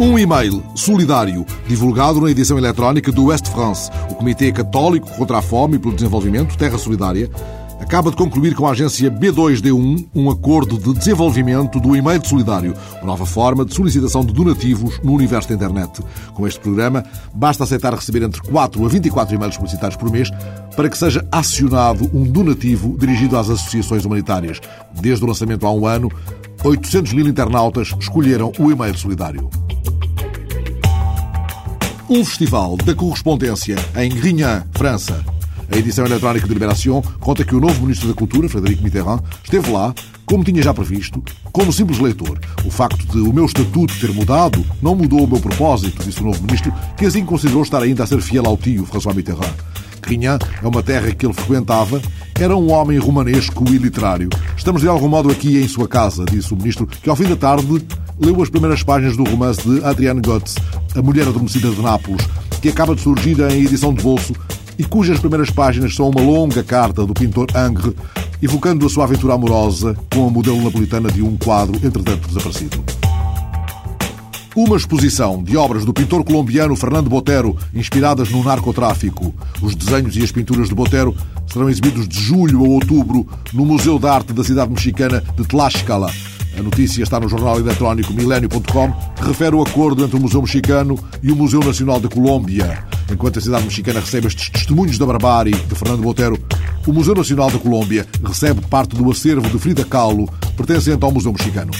Um e-mail solidário divulgado na edição eletrónica do West France, o Comitê Católico contra a Fome e pelo Desenvolvimento, Terra Solidária, acaba de concluir com a agência B2D1 um acordo de desenvolvimento do e-mail solidário, uma nova forma de solicitação de donativos no universo da internet. Com este programa, basta aceitar receber entre 4 a 24 e-mails publicitários por mês para que seja acionado um donativo dirigido às associações humanitárias. Desde o lançamento há um ano, 800 mil internautas escolheram o e-mail solidário. Um festival da correspondência em Grignan, França. A edição eletrónica de Libération conta que o novo Ministro da Cultura, Frederico Mitterrand, esteve lá, como tinha já previsto, como simples leitor. O facto de o meu estatuto ter mudado não mudou o meu propósito, disse o novo Ministro, que assim considerou estar ainda a ser fiel ao tio, François Mitterrand. Grignan é uma terra que ele frequentava, era um homem romanesco e literário. Estamos de algum modo aqui em sua casa, disse o Ministro, que ao fim da tarde leu as primeiras páginas do romance de Adrienne Gotz, A Mulher Adormecida de Nápoles, que acaba de surgir em edição de bolso e cujas primeiras páginas são uma longa carta do pintor Angre, evocando a sua aventura amorosa com a modelo napolitana de um quadro, entretanto desaparecido. Uma exposição de obras do pintor colombiano Fernando Botero, inspiradas no narcotráfico. Os desenhos e as pinturas de Botero serão exibidos de julho a outubro no Museu de Arte da cidade mexicana de Tlaxcala, a notícia está no jornal eletrónico milênio.com, que refere o acordo entre o Museu Mexicano e o Museu Nacional da Colômbia. Enquanto a cidade mexicana recebe estes testemunhos da barbárie de Fernando Botero, o Museu Nacional da Colômbia recebe parte do acervo de Frida Kahlo, pertencente ao Museu Mexicano.